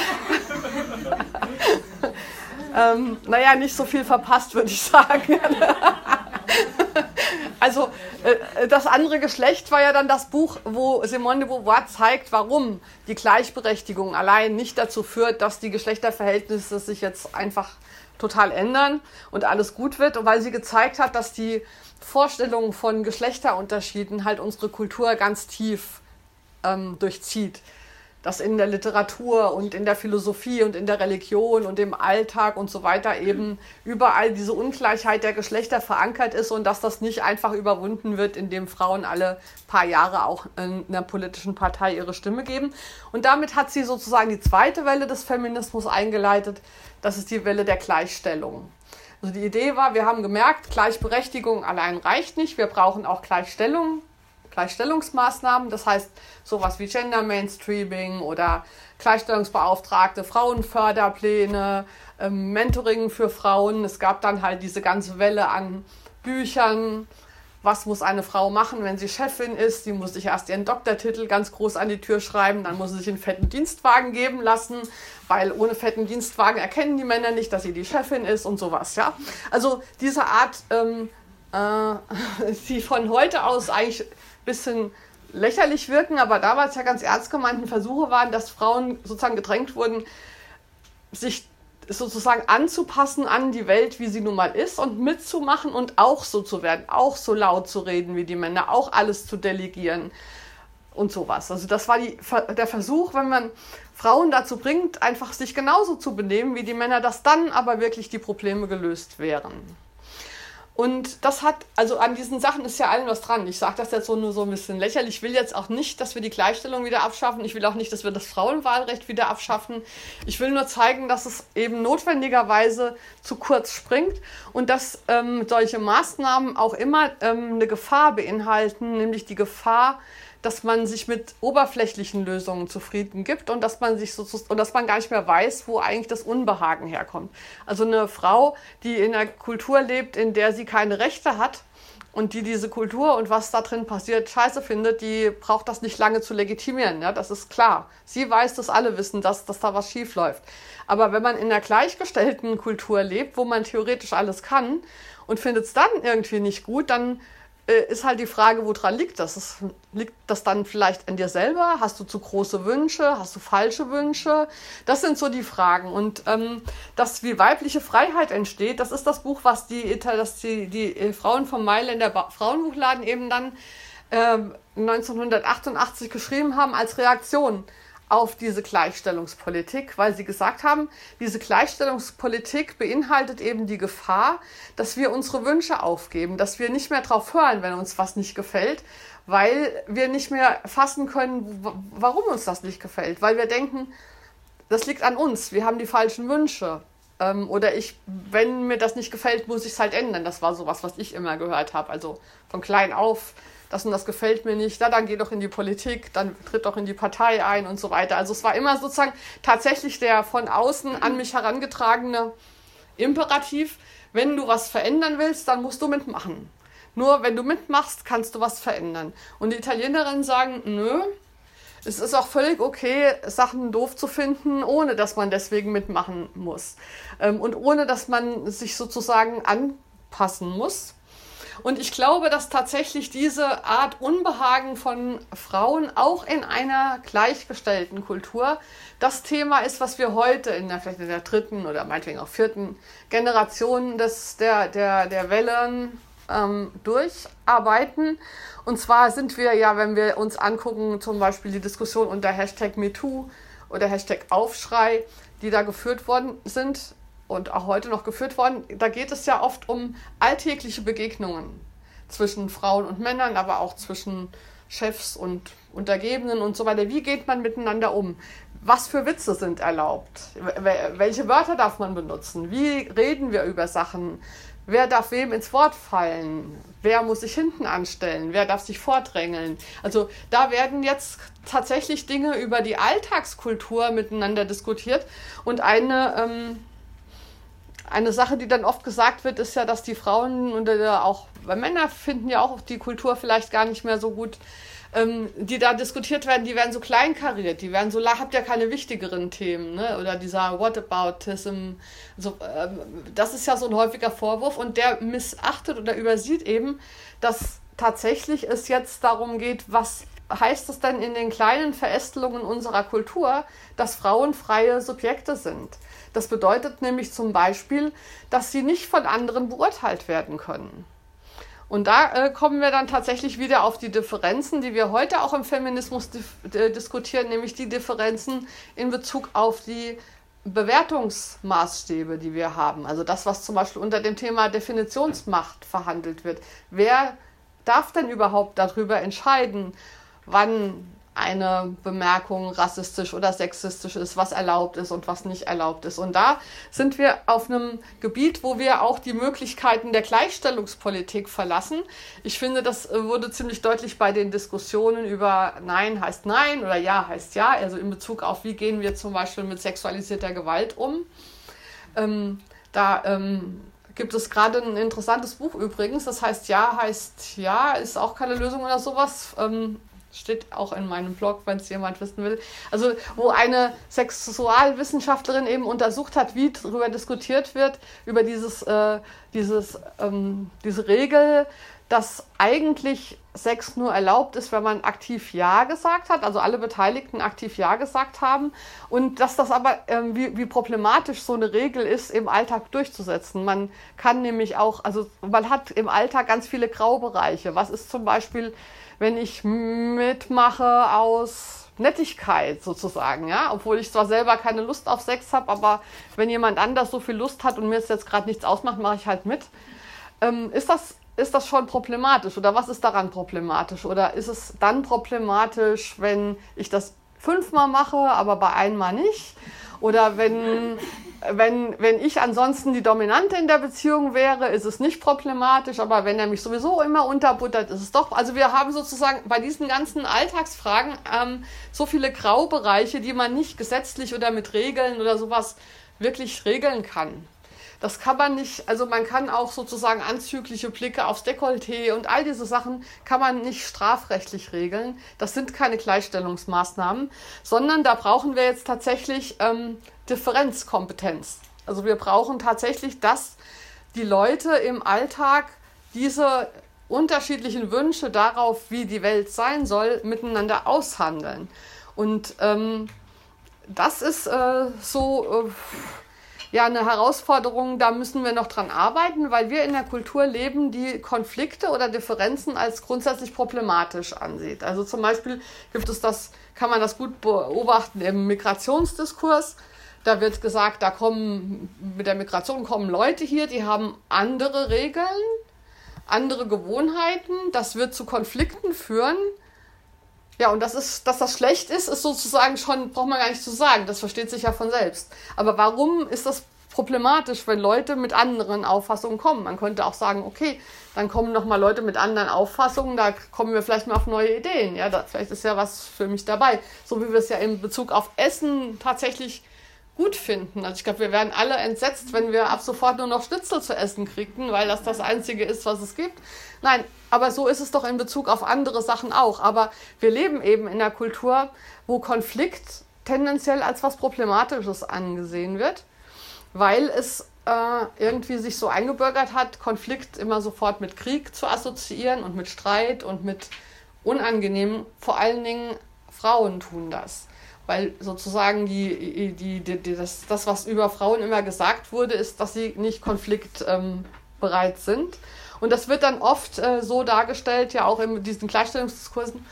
ähm, naja, nicht so viel verpasst, würde ich sagen. also äh, das andere Geschlecht war ja dann das Buch, wo Simone de Beauvoir zeigt, warum die Gleichberechtigung allein nicht dazu führt, dass die Geschlechterverhältnisse sich jetzt einfach total ändern und alles gut wird, weil sie gezeigt hat, dass die Vorstellung von Geschlechterunterschieden halt unsere Kultur ganz tief ähm, durchzieht dass in der Literatur und in der Philosophie und in der Religion und im Alltag und so weiter eben überall diese Ungleichheit der Geschlechter verankert ist und dass das nicht einfach überwunden wird, indem Frauen alle paar Jahre auch in einer politischen Partei ihre Stimme geben. Und damit hat sie sozusagen die zweite Welle des Feminismus eingeleitet. Das ist die Welle der Gleichstellung. Also die Idee war, wir haben gemerkt, Gleichberechtigung allein reicht nicht, wir brauchen auch Gleichstellung. Gleichstellungsmaßnahmen, das heißt sowas wie Gender Mainstreaming oder Gleichstellungsbeauftragte, Frauenförderpläne, ähm, Mentoring für Frauen. Es gab dann halt diese ganze Welle an Büchern. Was muss eine Frau machen, wenn sie Chefin ist? Sie muss sich erst ihren Doktortitel ganz groß an die Tür schreiben, dann muss sie sich einen fetten Dienstwagen geben lassen, weil ohne fetten Dienstwagen erkennen die Männer nicht, dass sie die Chefin ist und sowas. Ja, also diese Art, ähm, äh, die von heute aus eigentlich bisschen lächerlich wirken, aber damals ja ganz ernst gemeinten Versuche waren, dass Frauen sozusagen gedrängt wurden, sich sozusagen anzupassen an die Welt, wie sie nun mal ist und mitzumachen und auch so zu werden, auch so laut zu reden wie die Männer, auch alles zu delegieren und sowas. Also das war die, der Versuch, wenn man Frauen dazu bringt, einfach sich genauso zu benehmen wie die Männer, dass dann aber wirklich die Probleme gelöst wären. Und das hat, also an diesen Sachen ist ja allen was dran. Ich sage das jetzt so nur so ein bisschen lächerlich. Ich will jetzt auch nicht, dass wir die Gleichstellung wieder abschaffen. Ich will auch nicht, dass wir das Frauenwahlrecht wieder abschaffen. Ich will nur zeigen, dass es eben notwendigerweise zu kurz springt und dass ähm, solche Maßnahmen auch immer ähm, eine Gefahr beinhalten, nämlich die Gefahr, dass man sich mit oberflächlichen Lösungen zufrieden gibt und dass man sich so und dass man gar nicht mehr weiß, wo eigentlich das Unbehagen herkommt. Also eine Frau, die in einer Kultur lebt, in der sie keine Rechte hat und die diese Kultur und was da drin passiert scheiße findet, die braucht das nicht lange zu legitimieren. Ja, das ist klar. Sie weiß, dass alle wissen, dass, dass da was schief läuft. Aber wenn man in einer gleichgestellten Kultur lebt, wo man theoretisch alles kann und findet es dann irgendwie nicht gut, dann ist halt die Frage, woran liegt das? das? Liegt das dann vielleicht an dir selber? Hast du zu große Wünsche? Hast du falsche Wünsche? Das sind so die Fragen. Und ähm, das, wie weibliche Freiheit entsteht, das ist das Buch, was die, dass die, die äh, Frauen vom Mailänder Frauenbuchladen eben dann äh, 1988 geschrieben haben als Reaktion auf diese Gleichstellungspolitik, weil sie gesagt haben, diese Gleichstellungspolitik beinhaltet eben die Gefahr, dass wir unsere Wünsche aufgeben, dass wir nicht mehr drauf hören, wenn uns was nicht gefällt, weil wir nicht mehr fassen können, warum uns das nicht gefällt, weil wir denken, das liegt an uns, wir haben die falschen Wünsche. Ähm, oder ich, wenn mir das nicht gefällt, muss ich es halt ändern. Das war sowas, was ich immer gehört habe. Also von klein auf das und das gefällt mir nicht, na, dann geh doch in die Politik, dann tritt doch in die Partei ein und so weiter. Also es war immer sozusagen tatsächlich der von außen an mich herangetragene Imperativ, wenn du was verändern willst, dann musst du mitmachen. Nur wenn du mitmachst, kannst du was verändern. Und die Italienerinnen sagen, nö, es ist auch völlig okay, Sachen doof zu finden, ohne dass man deswegen mitmachen muss. Ähm, und ohne dass man sich sozusagen anpassen muss. Und ich glaube, dass tatsächlich diese Art Unbehagen von Frauen auch in einer gleichgestellten Kultur das Thema ist, was wir heute in der, vielleicht in der dritten oder meinetwegen auch vierten Generation des, der, der, der Wellen ähm, durcharbeiten. Und zwar sind wir ja, wenn wir uns angucken, zum Beispiel die Diskussion unter Hashtag MeToo oder Hashtag Aufschrei, die da geführt worden sind, und auch heute noch geführt worden. Da geht es ja oft um alltägliche Begegnungen zwischen Frauen und Männern, aber auch zwischen Chefs und Untergebenen und so weiter. Wie geht man miteinander um? Was für Witze sind erlaubt? Welche Wörter darf man benutzen? Wie reden wir über Sachen? Wer darf wem ins Wort fallen? Wer muss sich hinten anstellen? Wer darf sich vordrängeln? Also da werden jetzt tatsächlich Dinge über die Alltagskultur miteinander diskutiert und eine ähm, eine Sache, die dann oft gesagt wird, ist ja, dass die Frauen und äh, auch Männer finden ja auch die Kultur vielleicht gar nicht mehr so gut, ähm, die da diskutiert werden, die werden so kleinkariert, die werden so, habt ihr keine wichtigeren Themen, ne? oder dieser Whataboutism, so, äh, das ist ja so ein häufiger Vorwurf und der missachtet oder übersieht eben, dass tatsächlich es jetzt darum geht, was heißt es denn in den kleinen Verästelungen unserer Kultur, dass Frauen freie Subjekte sind. Das bedeutet nämlich zum Beispiel, dass sie nicht von anderen beurteilt werden können. Und da äh, kommen wir dann tatsächlich wieder auf die Differenzen, die wir heute auch im Feminismus diskutieren, nämlich die Differenzen in Bezug auf die Bewertungsmaßstäbe, die wir haben. Also das, was zum Beispiel unter dem Thema Definitionsmacht verhandelt wird. Wer darf denn überhaupt darüber entscheiden, wann eine Bemerkung rassistisch oder sexistisch ist, was erlaubt ist und was nicht erlaubt ist. Und da sind wir auf einem Gebiet, wo wir auch die Möglichkeiten der Gleichstellungspolitik verlassen. Ich finde, das wurde ziemlich deutlich bei den Diskussionen über Nein heißt Nein oder Ja heißt Ja, also in Bezug auf, wie gehen wir zum Beispiel mit sexualisierter Gewalt um. Ähm, da ähm, gibt es gerade ein interessantes Buch übrigens, das heißt Ja heißt Ja, ist auch keine Lösung oder sowas. Ähm, steht auch in meinem Blog, wenn es jemand wissen will. Also, wo eine Sexualwissenschaftlerin eben untersucht hat, wie darüber diskutiert wird, über dieses, äh, dieses, ähm, diese Regel, dass eigentlich Sex nur erlaubt ist, wenn man aktiv Ja gesagt hat, also alle Beteiligten aktiv Ja gesagt haben und dass das aber, ähm, wie, wie problematisch so eine Regel ist, im Alltag durchzusetzen. Man kann nämlich auch, also man hat im Alltag ganz viele Graubereiche. Was ist zum Beispiel, wenn ich mitmache aus Nettigkeit sozusagen, ja, obwohl ich zwar selber keine Lust auf Sex habe, aber wenn jemand anders so viel Lust hat und mir es jetzt gerade nichts ausmacht, mache ich halt mit. Ähm, ist das ist das schon problematisch oder was ist daran problematisch? Oder ist es dann problematisch, wenn ich das fünfmal mache, aber bei einmal nicht? Oder wenn, wenn, wenn ich ansonsten die Dominante in der Beziehung wäre, ist es nicht problematisch, aber wenn er mich sowieso immer unterbuttert, ist es doch. Also wir haben sozusagen bei diesen ganzen Alltagsfragen ähm, so viele Graubereiche, die man nicht gesetzlich oder mit Regeln oder sowas wirklich regeln kann. Das kann man nicht, also man kann auch sozusagen anzügliche Blicke aufs Dekolleté und all diese Sachen kann man nicht strafrechtlich regeln. Das sind keine Gleichstellungsmaßnahmen, sondern da brauchen wir jetzt tatsächlich ähm, Differenzkompetenz. Also wir brauchen tatsächlich, dass die Leute im Alltag diese unterschiedlichen Wünsche darauf, wie die Welt sein soll, miteinander aushandeln. Und ähm, das ist äh, so. Äh, ja eine Herausforderung, da müssen wir noch dran arbeiten, weil wir in der Kultur leben, die Konflikte oder Differenzen als grundsätzlich problematisch ansieht. Also zum Beispiel gibt es das, kann man das gut beobachten im Migrationsdiskurs. Da wird gesagt, da kommen mit der Migration kommen Leute hier, die haben andere Regeln, andere Gewohnheiten. Das wird zu Konflikten führen. Ja, und das ist, dass das schlecht ist, ist sozusagen schon, braucht man gar nicht zu sagen. Das versteht sich ja von selbst. Aber warum ist das problematisch, wenn Leute mit anderen Auffassungen kommen? Man könnte auch sagen, okay, dann kommen nochmal Leute mit anderen Auffassungen, da kommen wir vielleicht mal auf neue Ideen. Ja, da, vielleicht ist ja was für mich dabei. So wie wir es ja in Bezug auf Essen tatsächlich gut finden. Also ich glaube, wir wären alle entsetzt, wenn wir ab sofort nur noch Schnitzel zu essen kriegten, weil das das Einzige ist, was es gibt. Nein, aber so ist es doch in Bezug auf andere Sachen auch. Aber wir leben eben in einer Kultur, wo Konflikt tendenziell als was Problematisches angesehen wird, weil es äh, irgendwie sich so eingebürgert hat, Konflikt immer sofort mit Krieg zu assoziieren und mit Streit und mit Unangenehmen. Vor allen Dingen Frauen tun das weil sozusagen die, die, die, die, das, das, was über Frauen immer gesagt wurde, ist, dass sie nicht konfliktbereit ähm, sind. Und das wird dann oft äh, so dargestellt, ja auch in diesen Gleichstellungsdiskursen,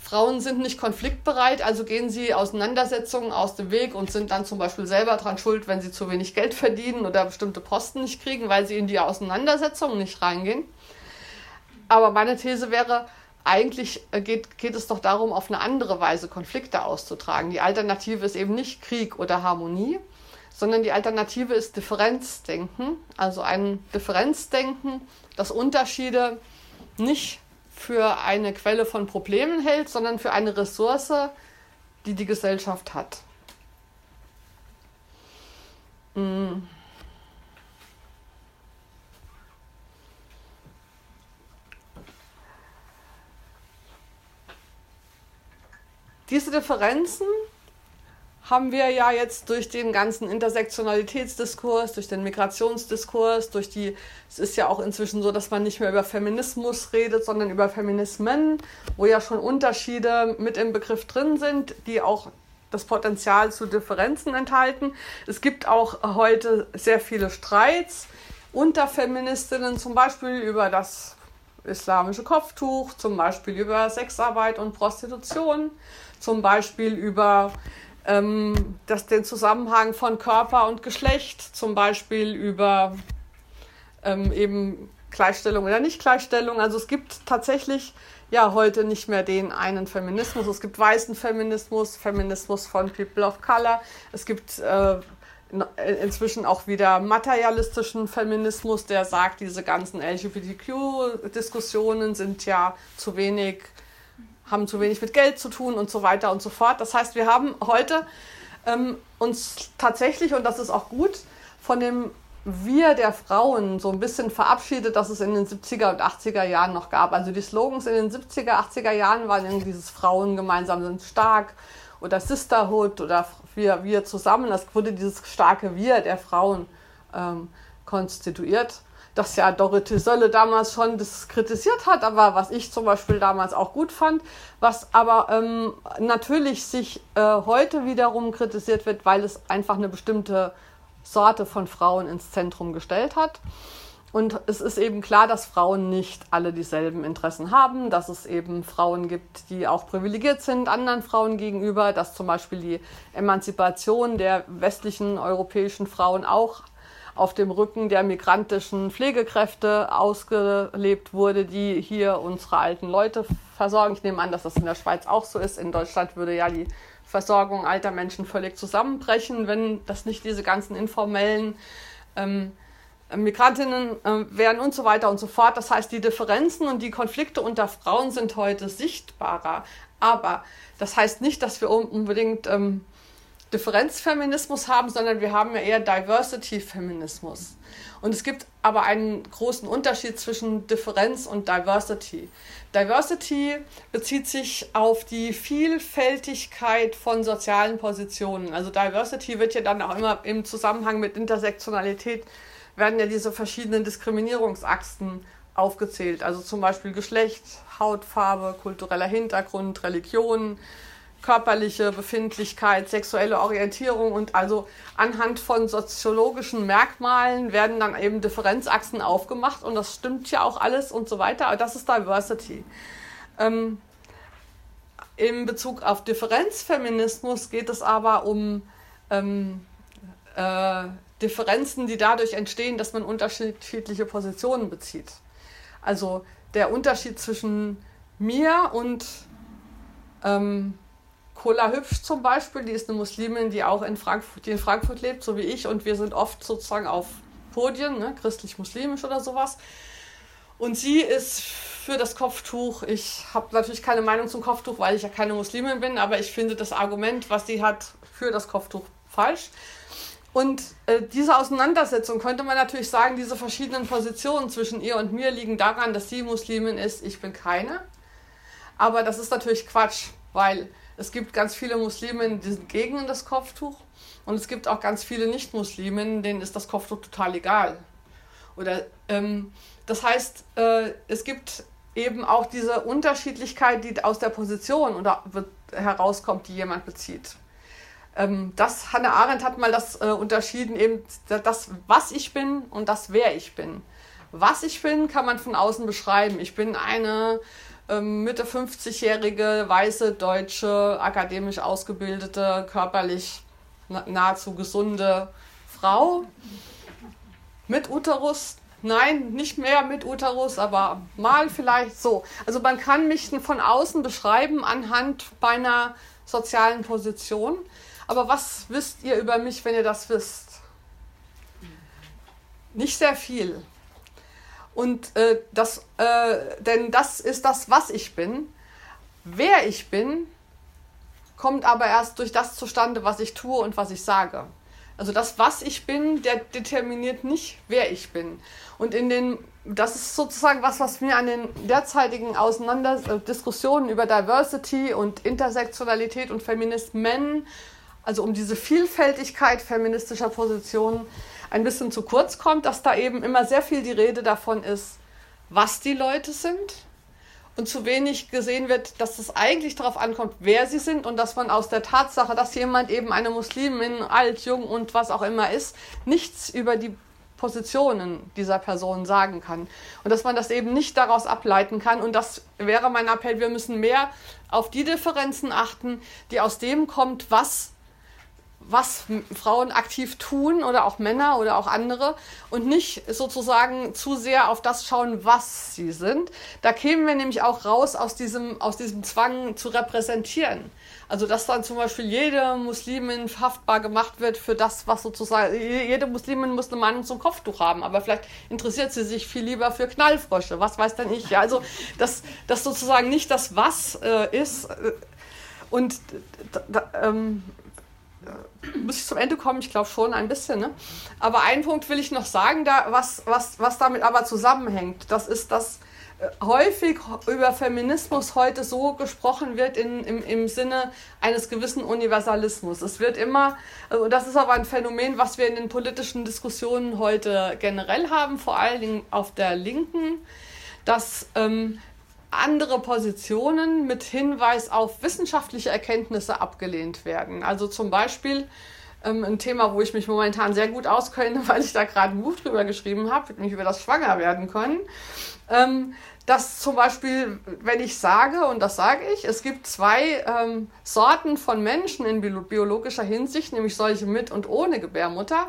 Frauen sind nicht konfliktbereit, also gehen sie Auseinandersetzungen aus dem Weg und sind dann zum Beispiel selber dran schuld, wenn sie zu wenig Geld verdienen oder bestimmte Posten nicht kriegen, weil sie in die Auseinandersetzungen nicht reingehen. Aber meine These wäre, eigentlich äh, geht, geht es doch darum, auf eine andere Weise Konflikte auszutragen. Die Alternative ist eben nicht Krieg oder Harmonie, sondern die Alternative ist Differenzdenken. Also ein Differenzdenken, das Unterschiede nicht für eine Quelle von Problemen hält, sondern für eine Ressource, die die Gesellschaft hat. Mm. Diese Differenzen haben wir ja jetzt durch den ganzen Intersektionalitätsdiskurs, durch den Migrationsdiskurs, durch die, es ist ja auch inzwischen so, dass man nicht mehr über Feminismus redet, sondern über Feminismen, wo ja schon Unterschiede mit im Begriff drin sind, die auch das Potenzial zu Differenzen enthalten. Es gibt auch heute sehr viele Streits unter Feministinnen, zum Beispiel über das islamische Kopftuch, zum Beispiel über Sexarbeit und Prostitution, zum Beispiel über ähm, das, den Zusammenhang von Körper und Geschlecht, zum Beispiel über ähm, eben Gleichstellung oder Nicht-Gleichstellung. Also es gibt tatsächlich ja heute nicht mehr den einen Feminismus. Es gibt weißen Feminismus, Feminismus von People of Color. Es gibt äh, inzwischen auch wieder materialistischen Feminismus, der sagt, diese ganzen LGBTQ-Diskussionen sind ja zu wenig haben zu wenig mit Geld zu tun und so weiter und so fort. Das heißt, wir haben heute ähm, uns tatsächlich, und das ist auch gut, von dem Wir der Frauen so ein bisschen verabschiedet, dass es in den 70er und 80er Jahren noch gab. Also die Slogans in den 70er, 80er Jahren waren irgendwie dieses Frauen gemeinsam sind stark oder Sisterhood oder wir, wir zusammen. Das wurde dieses starke Wir der Frauen ähm, konstituiert. dass ja Dorothee Sölle damals schon das kritisiert hat, aber was ich zum Beispiel damals auch gut fand, was aber ähm, natürlich sich äh, heute wiederum kritisiert wird, weil es einfach eine bestimmte Sorte von Frauen ins Zentrum gestellt hat. Und es ist eben klar, dass Frauen nicht alle dieselben Interessen haben, dass es eben Frauen gibt, die auch privilegiert sind anderen Frauen gegenüber, dass zum Beispiel die Emanzipation der westlichen europäischen Frauen auch auf dem Rücken der migrantischen Pflegekräfte ausgelebt wurde, die hier unsere alten Leute versorgen. Ich nehme an, dass das in der Schweiz auch so ist. In Deutschland würde ja die Versorgung alter Menschen völlig zusammenbrechen, wenn das nicht diese ganzen informellen ähm, Migrantinnen äh, wären und so weiter und so fort. Das heißt, die Differenzen und die Konflikte unter Frauen sind heute sichtbarer. Aber das heißt nicht, dass wir unbedingt ähm, Differenzfeminismus haben, sondern wir haben ja eher Diversity-Feminismus. Und es gibt aber einen großen Unterschied zwischen Differenz und Diversity. Diversity bezieht sich auf die Vielfältigkeit von sozialen Positionen. Also Diversity wird ja dann auch immer im Zusammenhang mit Intersektionalität werden ja diese verschiedenen Diskriminierungsachsen aufgezählt. Also zum Beispiel Geschlecht, Hautfarbe, kultureller Hintergrund, Religion, körperliche Befindlichkeit, sexuelle Orientierung und also anhand von soziologischen Merkmalen werden dann eben Differenzachsen aufgemacht und das stimmt ja auch alles und so weiter, aber das ist Diversity. Ähm, in Bezug auf Differenzfeminismus geht es aber um ähm, äh, Differenzen, die dadurch entstehen, dass man unterschiedliche Positionen bezieht. Also der Unterschied zwischen mir und ähm, Kola Hübsch zum Beispiel, die ist eine Muslimin, die auch in Frankfurt, die in Frankfurt lebt, so wie ich, und wir sind oft sozusagen auf Podien, ne, christlich-muslimisch oder sowas. Und sie ist für das Kopftuch. Ich habe natürlich keine Meinung zum Kopftuch, weil ich ja keine Muslimin bin, aber ich finde das Argument, was sie hat, für das Kopftuch falsch. Und äh, diese Auseinandersetzung könnte man natürlich sagen, diese verschiedenen Positionen zwischen ihr und mir liegen daran, dass sie Muslimin ist, ich bin keine. Aber das ist natürlich Quatsch, weil es gibt ganz viele Muslimen, die sind gegen das Kopftuch. Und es gibt auch ganz viele Nicht-Muslimen, denen ist das Kopftuch total egal. Oder, ähm, das heißt, äh, es gibt eben auch diese Unterschiedlichkeit, die aus der Position oder herauskommt, die jemand bezieht. Ähm, das, Hannah Arendt hat mal das äh, unterschieden, eben das, was ich bin und das, wer ich bin. Was ich bin, kann man von außen beschreiben. Ich bin eine ähm, Mitte 50-jährige, weiße, deutsche, akademisch ausgebildete, körperlich nahezu gesunde Frau mit Uterus. Nein, nicht mehr mit Uterus, aber mal vielleicht so. Also man kann mich von außen beschreiben anhand meiner sozialen Position. Aber was wisst ihr über mich, wenn ihr das wisst? Nicht sehr viel. Und äh, das, äh, denn das ist das, was ich bin. Wer ich bin, kommt aber erst durch das zustande, was ich tue und was ich sage. Also das, was ich bin, der determiniert nicht, wer ich bin. Und in den, das ist sozusagen was, was mir an den derzeitigen Auseinander äh, Diskussionen über Diversity und Intersektionalität und Feminismen, also um diese Vielfältigkeit feministischer Positionen, ein bisschen zu kurz kommt, dass da eben immer sehr viel die Rede davon ist, was die Leute sind und zu wenig gesehen wird, dass es eigentlich darauf ankommt, wer sie sind und dass man aus der Tatsache, dass jemand eben eine Muslimin, alt, jung und was auch immer ist, nichts über die Positionen dieser Person sagen kann. Und dass man das eben nicht daraus ableiten kann. Und das wäre mein Appell, wir müssen mehr auf die Differenzen achten, die aus dem kommt, was was Frauen aktiv tun oder auch Männer oder auch andere und nicht sozusagen zu sehr auf das schauen, was sie sind. Da kämen wir nämlich auch raus aus diesem, aus diesem Zwang zu repräsentieren. Also dass dann zum Beispiel jede Muslimin haftbar gemacht wird für das, was sozusagen, jede Muslimin muss eine Meinung zum Kopftuch haben, aber vielleicht interessiert sie sich viel lieber für Knallfrösche, was weiß denn ich. Ja, also dass das sozusagen nicht das Was äh, ist. Äh, und ähm, muss ich zum Ende kommen? Ich glaube schon ein bisschen. Ne? Aber einen Punkt will ich noch sagen, da, was, was, was damit aber zusammenhängt. Das ist, dass häufig über Feminismus heute so gesprochen wird in, im, im Sinne eines gewissen Universalismus. Es wird immer, und das ist aber ein Phänomen, was wir in den politischen Diskussionen heute generell haben, vor allen Dingen auf der Linken, dass ähm, andere Positionen mit Hinweis auf wissenschaftliche Erkenntnisse abgelehnt werden. Also zum Beispiel ähm, ein Thema, wo ich mich momentan sehr gut auskenne, weil ich da gerade ein Buch drüber geschrieben habe, nämlich über das Schwangerwerden können. Ähm, dass zum Beispiel, wenn ich sage, und das sage ich, es gibt zwei ähm, Sorten von Menschen in biologischer Hinsicht, nämlich solche mit und ohne Gebärmutter,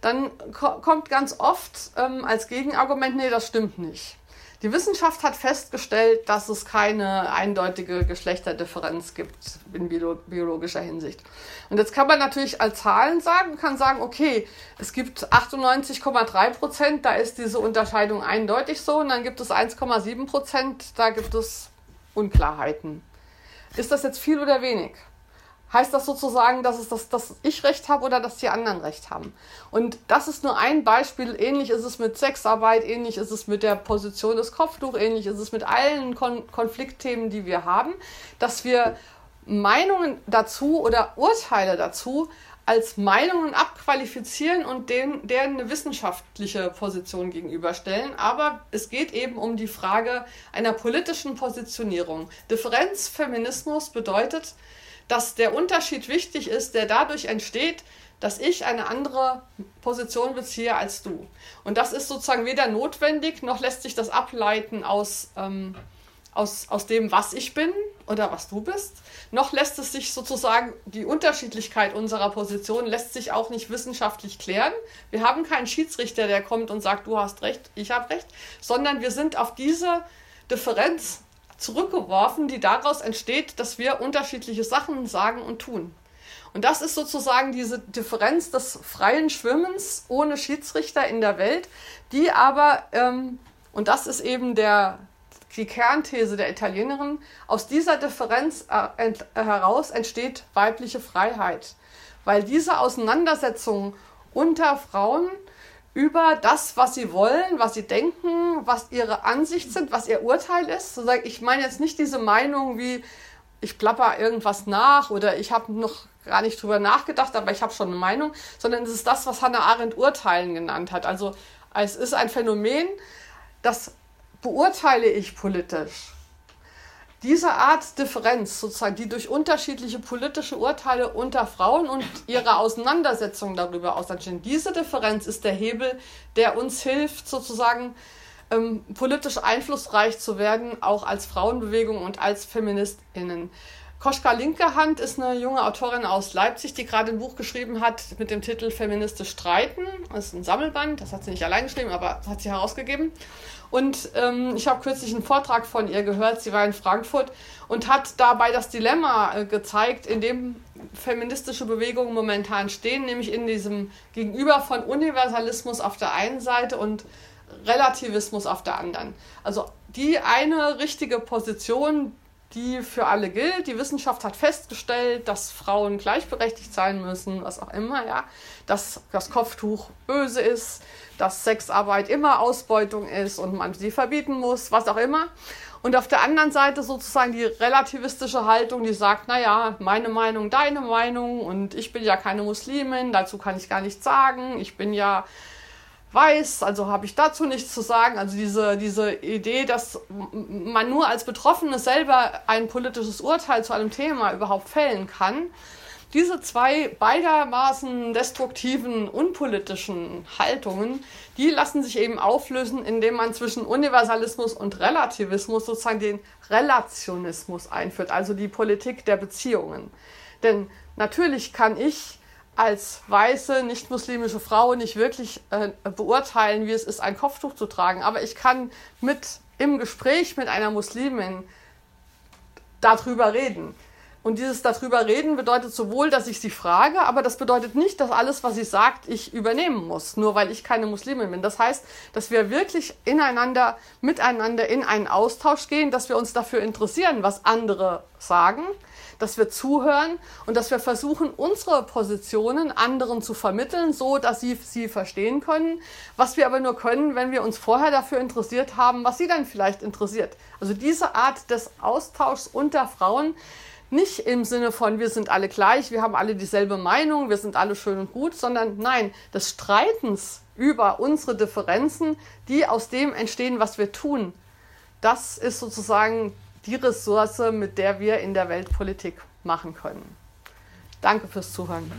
dann ko kommt ganz oft ähm, als Gegenargument, nee, das stimmt nicht. Die Wissenschaft hat festgestellt, dass es keine eindeutige Geschlechterdifferenz gibt in biologischer Hinsicht. Und jetzt kann man natürlich als Zahlen sagen, kann sagen, okay, es gibt 98,3 Prozent, da ist diese Unterscheidung eindeutig so, und dann gibt es 1,7 Prozent, da gibt es Unklarheiten. Ist das jetzt viel oder wenig? Heißt das sozusagen, dass, es das, dass ich recht habe oder dass die anderen recht haben. Und das ist nur ein Beispiel. Ähnlich ist es mit Sexarbeit, ähnlich ist es mit der Position des Kopftuch, ähnlich ist es mit allen Kon Konfliktthemen, die wir haben, dass wir Meinungen dazu oder Urteile dazu als Meinungen abqualifizieren und denen, deren eine wissenschaftliche Position gegenüberstellen. Aber es geht eben um die Frage einer politischen Positionierung. Differenzfeminismus bedeutet, dass der Unterschied wichtig ist, der dadurch entsteht, dass ich eine andere Position beziehe als du. Und das ist sozusagen weder notwendig, noch lässt sich das ableiten aus, ähm, aus, aus dem, was ich bin oder was du bist, noch lässt es sich sozusagen, die Unterschiedlichkeit unserer Position lässt sich auch nicht wissenschaftlich klären. Wir haben keinen Schiedsrichter, der kommt und sagt, du hast recht, ich habe recht, sondern wir sind auf diese Differenz zurückgeworfen, die daraus entsteht, dass wir unterschiedliche Sachen sagen und tun. Und das ist sozusagen diese Differenz des freien Schwimmens ohne Schiedsrichter in der Welt, die aber, ähm, und das ist eben der, die Kernthese der Italienerin, aus dieser Differenz äh, ent, äh, heraus entsteht weibliche Freiheit. Weil diese Auseinandersetzung unter Frauen über das, was sie wollen, was sie denken, was ihre Ansicht sind, was ihr Urteil ist. Ich meine jetzt nicht diese Meinung wie, ich plapper irgendwas nach oder ich habe noch gar nicht drüber nachgedacht, aber ich habe schon eine Meinung, sondern es ist das, was Hannah Arendt Urteilen genannt hat. Also es ist ein Phänomen, das beurteile ich politisch diese Art Differenz, sozusagen, die durch unterschiedliche politische Urteile unter Frauen und ihre Auseinandersetzung darüber ausentstehen, diese Differenz ist der Hebel, der uns hilft, sozusagen ähm, politisch einflussreich zu werden, auch als Frauenbewegung und als FeministInnen. Koschka Linkehand ist eine junge Autorin aus Leipzig, die gerade ein Buch geschrieben hat mit dem Titel Feministisch streiten. Das ist ein Sammelband, das hat sie nicht allein geschrieben, aber hat sie herausgegeben. Und ähm, ich habe kürzlich einen Vortrag von ihr gehört, sie war in Frankfurt und hat dabei das Dilemma äh, gezeigt, in dem feministische Bewegungen momentan stehen, nämlich in diesem Gegenüber von Universalismus auf der einen Seite und Relativismus auf der anderen. Also die eine richtige Position, die für alle gilt. Die Wissenschaft hat festgestellt, dass Frauen gleichberechtigt sein müssen, was auch immer, ja. Dass das Kopftuch böse ist, dass Sexarbeit immer Ausbeutung ist und man sie verbieten muss, was auch immer. Und auf der anderen Seite sozusagen die relativistische Haltung, die sagt, naja, meine Meinung, deine Meinung und ich bin ja keine Muslimin, dazu kann ich gar nichts sagen, ich bin ja weiß, also habe ich dazu nichts zu sagen. Also diese, diese Idee, dass man nur als Betroffene selber ein politisches Urteil zu einem Thema überhaupt fällen kann, diese zwei beidermaßen destruktiven, unpolitischen Haltungen, die lassen sich eben auflösen, indem man zwischen Universalismus und Relativismus sozusagen den Relationismus einführt, also die Politik der Beziehungen. Denn natürlich kann ich als weiße, nicht-muslimische Frau nicht wirklich äh, beurteilen, wie es ist, ein Kopftuch zu tragen. Aber ich kann mit im Gespräch mit einer Muslimin darüber reden. Und dieses darüber reden bedeutet sowohl, dass ich sie frage, aber das bedeutet nicht, dass alles, was sie sagt, ich übernehmen muss, nur weil ich keine Muslimin bin. Das heißt, dass wir wirklich ineinander, miteinander in einen Austausch gehen, dass wir uns dafür interessieren, was andere sagen, dass wir zuhören und dass wir versuchen, unsere Positionen anderen zu vermitteln, so dass sie sie verstehen können. Was wir aber nur können, wenn wir uns vorher dafür interessiert haben, was sie dann vielleicht interessiert. Also diese Art des Austauschs unter Frauen, nicht im Sinne von, wir sind alle gleich, wir haben alle dieselbe Meinung, wir sind alle schön und gut, sondern nein, des Streitens über unsere Differenzen, die aus dem entstehen, was wir tun. Das ist sozusagen die Ressource, mit der wir in der Weltpolitik machen können. Danke fürs Zuhören.